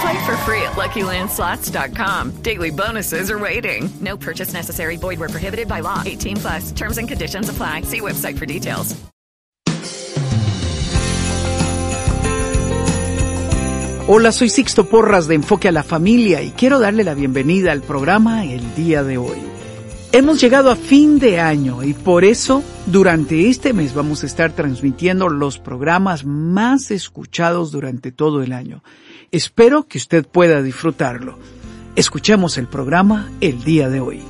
Play for free at LuckyLandSlots.com. Daily bonuses are waiting. No purchase necessary. Void where prohibited by law. 18 plus. Terms and conditions apply. See website for details. Hola, soy Sixto Porras de Enfoque a la Familia y quiero darle la bienvenida al programa el día de hoy. Hemos llegado a fin de año y por eso durante este mes vamos a estar transmitiendo los programas más escuchados durante todo el año. Espero que usted pueda disfrutarlo. Escuchemos el programa el día de hoy.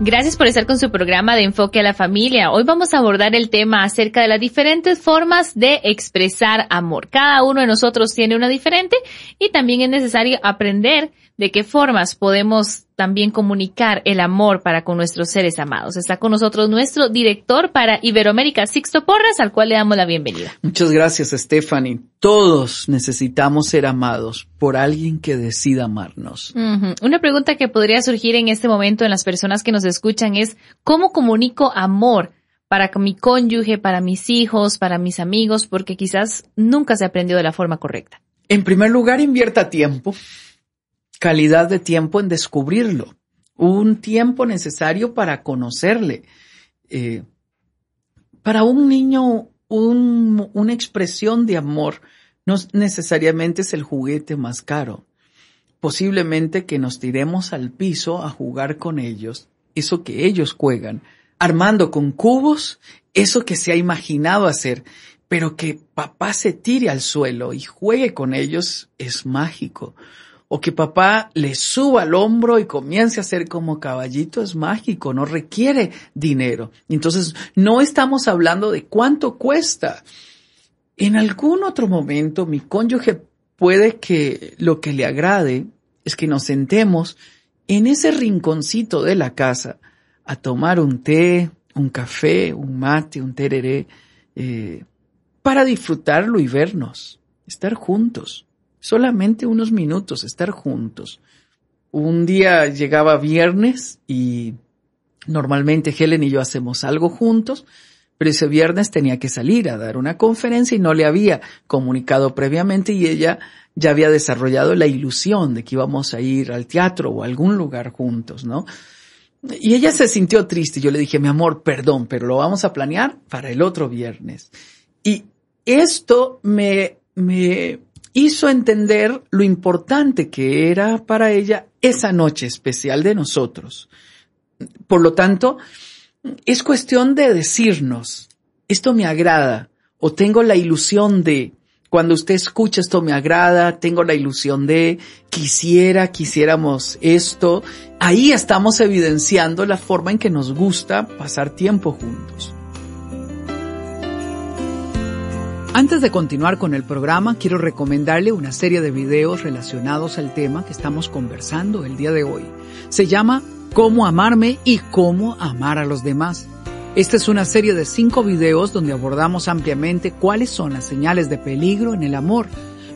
Gracias por estar con su programa de enfoque a la familia. Hoy vamos a abordar el tema acerca de las diferentes formas de expresar amor. Cada uno de nosotros tiene una diferente y también es necesario aprender de qué formas podemos también comunicar el amor para con nuestros seres amados. Está con nosotros nuestro director para Iberoamérica, Sixto Porras, al cual le damos la bienvenida. Muchas gracias, Stephanie. Todos necesitamos ser amados por alguien que decida amarnos. Una pregunta que podría surgir en este momento en las personas que nos escuchan es, ¿cómo comunico amor? para mi cónyuge, para mis hijos, para mis amigos, porque quizás nunca se aprendió de la forma correcta. En primer lugar, invierta tiempo, calidad de tiempo en descubrirlo, un tiempo necesario para conocerle. Eh, para un niño, un- una expresión de amor no necesariamente es el juguete más caro. Posiblemente que nos tiremos al piso a jugar con ellos, eso que ellos juegan, armando con cubos, eso que se ha imaginado hacer, pero que papá se tire al suelo y juegue con ellos es mágico. O que papá le suba al hombro y comience a hacer como caballito es mágico, no requiere dinero. Entonces, no estamos hablando de cuánto cuesta. En algún otro momento, mi cónyuge puede que lo que le agrade es que nos sentemos en ese rinconcito de la casa a tomar un té, un café, un mate, un tereré, eh, para disfrutarlo y vernos, estar juntos, solamente unos minutos, estar juntos. Un día llegaba viernes y normalmente Helen y yo hacemos algo juntos, pero ese viernes tenía que salir a dar una conferencia y no le había comunicado previamente y ella ya había desarrollado la ilusión de que íbamos a ir al teatro o a algún lugar juntos, ¿no? Y ella se sintió triste. Yo le dije, mi amor, perdón, pero lo vamos a planear para el otro viernes. Y esto me, me hizo entender lo importante que era para ella esa noche especial de nosotros. Por lo tanto, es cuestión de decirnos, esto me agrada, o tengo la ilusión de, cuando usted escucha esto me agrada, tengo la ilusión de, quisiera, quisiéramos esto, ahí estamos evidenciando la forma en que nos gusta pasar tiempo juntos. Antes de continuar con el programa, quiero recomendarle una serie de videos relacionados al tema que estamos conversando el día de hoy. Se llama Cómo amarme y cómo amar a los demás. Esta es una serie de cinco videos donde abordamos ampliamente cuáles son las señales de peligro en el amor,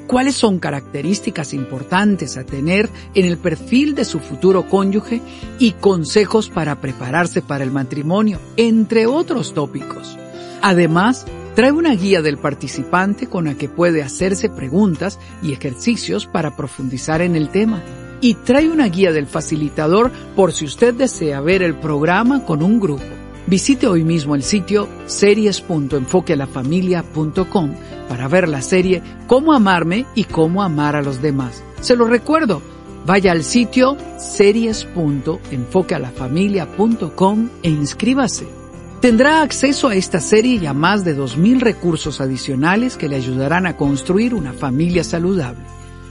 cuáles son características importantes a tener en el perfil de su futuro cónyuge y consejos para prepararse para el matrimonio, entre otros tópicos. Además, trae una guía del participante con la que puede hacerse preguntas y ejercicios para profundizar en el tema. Y trae una guía del facilitador por si usted desea ver el programa con un grupo. Visite hoy mismo el sitio series.enfoquealafamilia.com para ver la serie Cómo amarme y cómo amar a los demás. Se lo recuerdo, vaya al sitio series.enfoquealafamilia.com e inscríbase. Tendrá acceso a esta serie y a más de 2.000 recursos adicionales que le ayudarán a construir una familia saludable.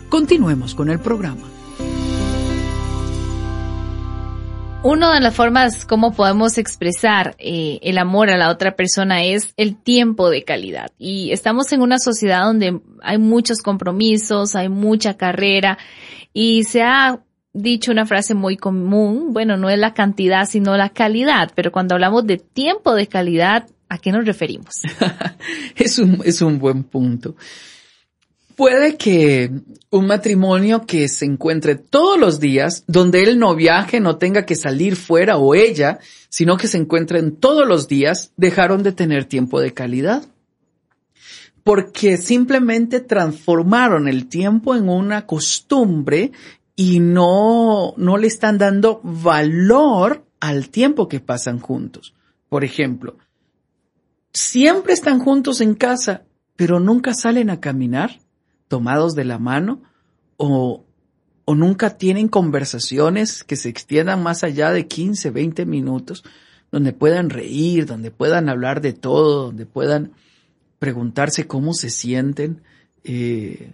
Continuemos con el programa. Una de las formas como podemos expresar eh, el amor a la otra persona es el tiempo de calidad. Y estamos en una sociedad donde hay muchos compromisos, hay mucha carrera y se ha dicho una frase muy común, bueno, no es la cantidad, sino la calidad, pero cuando hablamos de tiempo de calidad, ¿a qué nos referimos? es, un, es un buen punto. Puede que un matrimonio que se encuentre todos los días, donde él no viaje, no tenga que salir fuera o ella, sino que se encuentren todos los días, dejaron de tener tiempo de calidad. Porque simplemente transformaron el tiempo en una costumbre y no, no le están dando valor al tiempo que pasan juntos. Por ejemplo, siempre están juntos en casa, pero nunca salen a caminar tomados de la mano o, o nunca tienen conversaciones que se extiendan más allá de 15, 20 minutos, donde puedan reír, donde puedan hablar de todo, donde puedan preguntarse cómo se sienten, eh,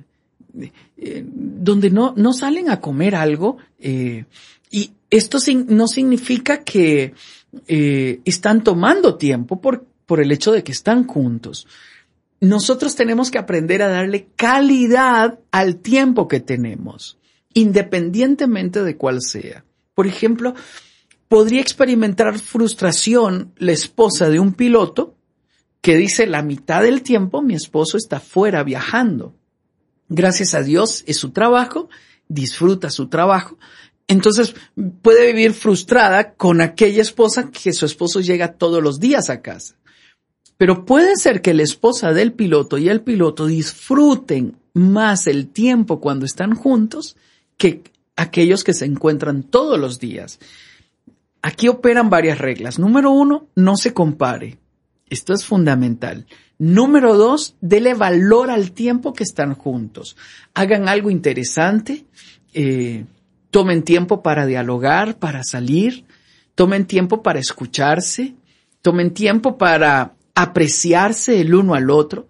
eh, donde no, no salen a comer algo. Eh, y esto no significa que están tomando tiempo por, por el hecho de que están juntos nosotros tenemos que aprender a darle calidad al tiempo que tenemos, independientemente de cuál sea. Por ejemplo, podría experimentar frustración la esposa de un piloto que dice la mitad del tiempo mi esposo está fuera viajando. Gracias a Dios es su trabajo, disfruta su trabajo. Entonces puede vivir frustrada con aquella esposa que su esposo llega todos los días a casa. Pero puede ser que la esposa del piloto y el piloto disfruten más el tiempo cuando están juntos que aquellos que se encuentran todos los días. Aquí operan varias reglas. Número uno, no se compare. Esto es fundamental. Número dos, dele valor al tiempo que están juntos. Hagan algo interesante. Eh, tomen tiempo para dialogar, para salir. Tomen tiempo para escucharse. Tomen tiempo para apreciarse el uno al otro,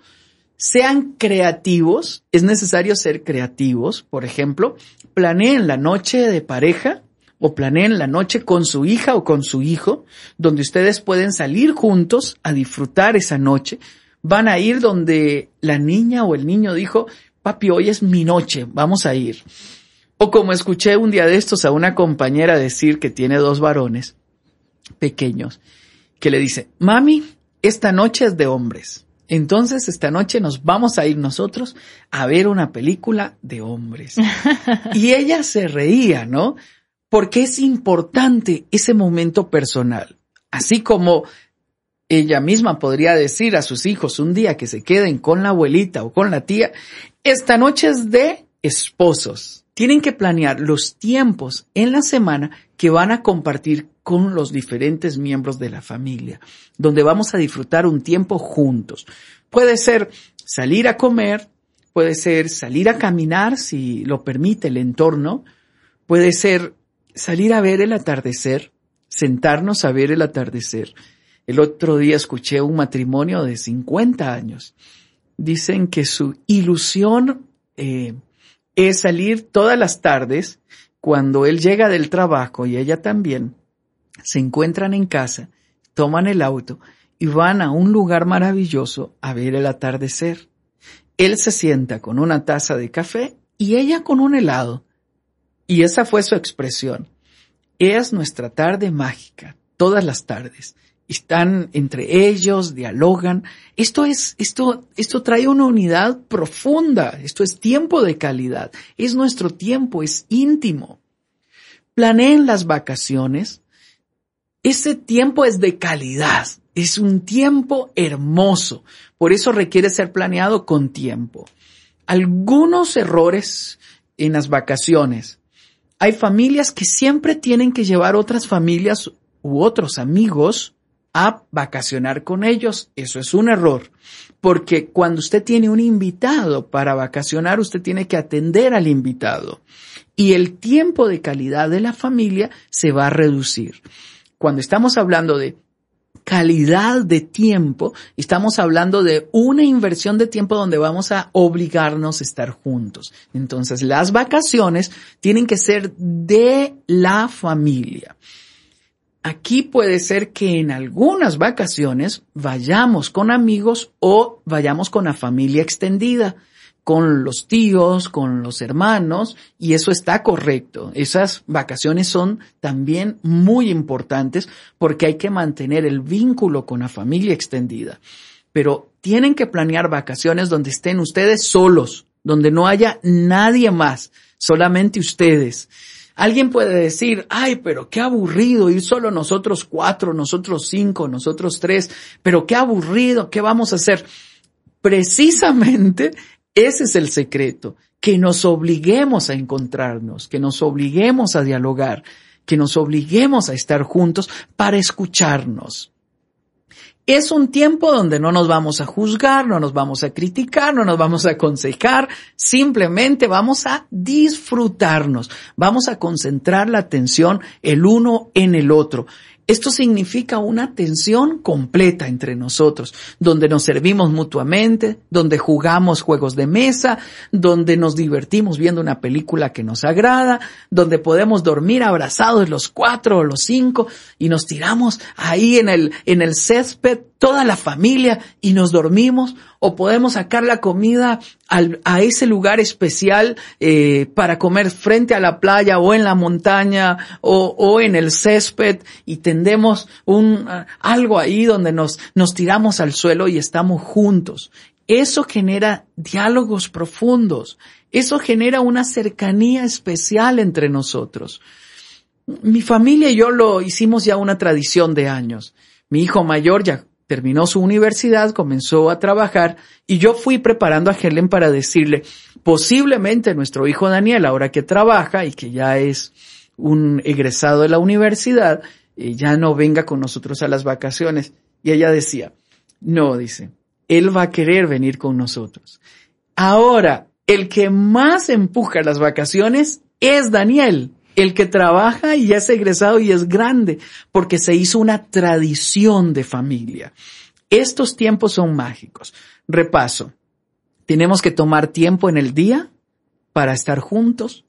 sean creativos, es necesario ser creativos, por ejemplo, planeen la noche de pareja o planeen la noche con su hija o con su hijo, donde ustedes pueden salir juntos a disfrutar esa noche, van a ir donde la niña o el niño dijo, papi, hoy es mi noche, vamos a ir. O como escuché un día de estos a una compañera decir que tiene dos varones pequeños, que le dice, mami, esta noche es de hombres. Entonces, esta noche nos vamos a ir nosotros a ver una película de hombres. y ella se reía, ¿no? Porque es importante ese momento personal. Así como ella misma podría decir a sus hijos un día que se queden con la abuelita o con la tía, esta noche es de esposos. Tienen que planear los tiempos en la semana que van a compartir con los diferentes miembros de la familia, donde vamos a disfrutar un tiempo juntos. Puede ser salir a comer, puede ser salir a caminar si lo permite el entorno, puede ser salir a ver el atardecer, sentarnos a ver el atardecer. El otro día escuché un matrimonio de 50 años. Dicen que su ilusión eh, es salir todas las tardes cuando él llega del trabajo y ella también, se encuentran en casa, toman el auto y van a un lugar maravilloso a ver el atardecer. Él se sienta con una taza de café y ella con un helado. Y esa fue su expresión. Es nuestra tarde mágica, todas las tardes. están entre ellos, dialogan. Esto es, esto, esto trae una unidad profunda. Esto es tiempo de calidad. Es nuestro tiempo, es íntimo. Planeen las vacaciones. Ese tiempo es de calidad. Es un tiempo hermoso. Por eso requiere ser planeado con tiempo. Algunos errores en las vacaciones. Hay familias que siempre tienen que llevar otras familias u otros amigos a vacacionar con ellos. Eso es un error, porque cuando usted tiene un invitado para vacacionar, usted tiene que atender al invitado y el tiempo de calidad de la familia se va a reducir. Cuando estamos hablando de calidad de tiempo, estamos hablando de una inversión de tiempo donde vamos a obligarnos a estar juntos. Entonces, las vacaciones tienen que ser de la familia. Aquí puede ser que en algunas vacaciones vayamos con amigos o vayamos con la familia extendida, con los tíos, con los hermanos, y eso está correcto. Esas vacaciones son también muy importantes porque hay que mantener el vínculo con la familia extendida. Pero tienen que planear vacaciones donde estén ustedes solos, donde no haya nadie más, solamente ustedes Alguien puede decir, ay, pero qué aburrido ir solo nosotros cuatro, nosotros cinco, nosotros tres, pero qué aburrido, ¿qué vamos a hacer? Precisamente ese es el secreto, que nos obliguemos a encontrarnos, que nos obliguemos a dialogar, que nos obliguemos a estar juntos para escucharnos. Es un tiempo donde no nos vamos a juzgar, no nos vamos a criticar, no nos vamos a aconsejar, simplemente vamos a disfrutarnos, vamos a concentrar la atención el uno en el otro. Esto significa una atención completa entre nosotros, donde nos servimos mutuamente, donde jugamos juegos de mesa, donde nos divertimos viendo una película que nos agrada, donde podemos dormir abrazados los cuatro o los cinco y nos tiramos ahí en el, en el césped toda la familia y nos dormimos o podemos sacar la comida al, a ese lugar especial eh, para comer frente a la playa o en la montaña o, o en el césped y tendemos un, algo ahí donde nos, nos tiramos al suelo y estamos juntos. Eso genera diálogos profundos. Eso genera una cercanía especial entre nosotros. Mi familia y yo lo hicimos ya una tradición de años. Mi hijo mayor ya terminó su universidad, comenzó a trabajar y yo fui preparando a Helen para decirle, posiblemente nuestro hijo Daniel, ahora que trabaja y que ya es un egresado de la universidad, eh, ya no venga con nosotros a las vacaciones. Y ella decía, no, dice, él va a querer venir con nosotros. Ahora, el que más empuja las vacaciones es Daniel el que trabaja y ya es egresado y es grande, porque se hizo una tradición de familia. Estos tiempos son mágicos. Repaso. Tenemos que tomar tiempo en el día para estar juntos,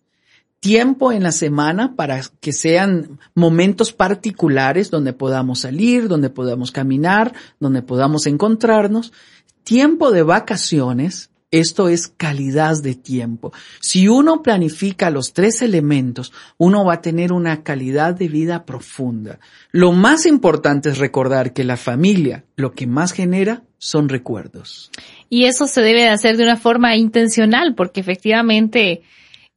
tiempo en la semana para que sean momentos particulares donde podamos salir, donde podamos caminar, donde podamos encontrarnos, tiempo de vacaciones esto es calidad de tiempo. Si uno planifica los tres elementos, uno va a tener una calidad de vida profunda. Lo más importante es recordar que la familia lo que más genera son recuerdos. Y eso se debe de hacer de una forma intencional, porque efectivamente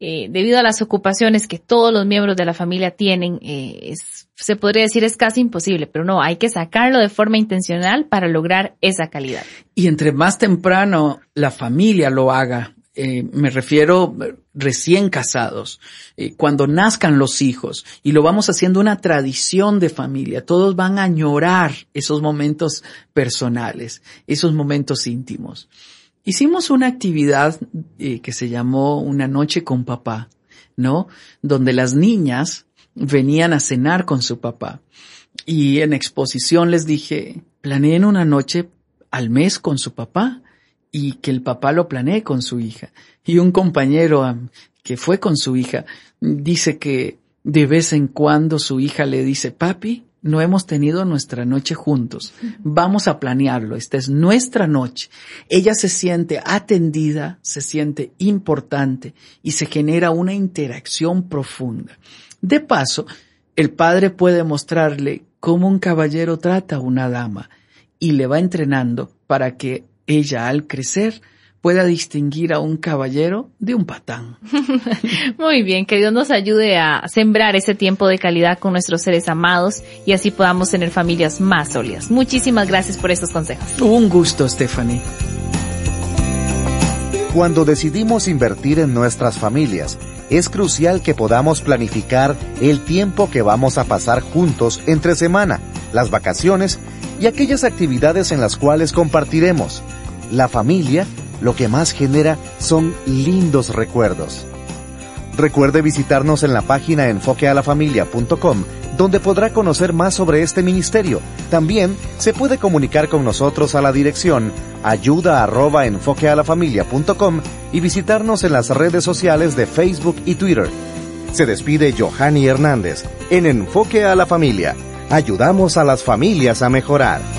eh, debido a las ocupaciones que todos los miembros de la familia tienen, eh, se podría decir es casi imposible, pero no, hay que sacarlo de forma intencional para lograr esa calidad. Y entre más temprano la familia lo haga, eh, me refiero recién casados, cuando nazcan los hijos, y lo vamos haciendo una tradición de familia, todos van a añorar esos momentos personales, esos momentos íntimos. Hicimos una actividad eh, que se llamó Una noche con papá, ¿no? Donde las niñas venían a cenar con su papá. Y en exposición les dije, planeen una noche al mes con su papá y que el papá lo planee con su hija. Y un compañero que fue con su hija dice que de vez en cuando su hija le dice, papi, no hemos tenido nuestra noche juntos. Vamos a planearlo. Esta es nuestra noche. Ella se siente atendida, se siente importante y se genera una interacción profunda. De paso, el padre puede mostrarle cómo un caballero trata a una dama y le va entrenando para que ella al crecer pueda distinguir a un caballero de un patán. Muy bien, que Dios nos ayude a sembrar ese tiempo de calidad con nuestros seres amados y así podamos tener familias más sólidas. Muchísimas gracias por estos consejos. Un gusto, Stephanie. Cuando decidimos invertir en nuestras familias, es crucial que podamos planificar el tiempo que vamos a pasar juntos entre semana, las vacaciones y aquellas actividades en las cuales compartiremos. La familia lo que más genera son lindos recuerdos. Recuerde visitarnos en la página enfoquealafamilia.com donde podrá conocer más sobre este ministerio. También se puede comunicar con nosotros a la dirección ayuda arroba enfoquealafamilia.com y visitarnos en las redes sociales de Facebook y Twitter. Se despide Johanny Hernández en Enfoque a la Familia. Ayudamos a las familias a mejorar.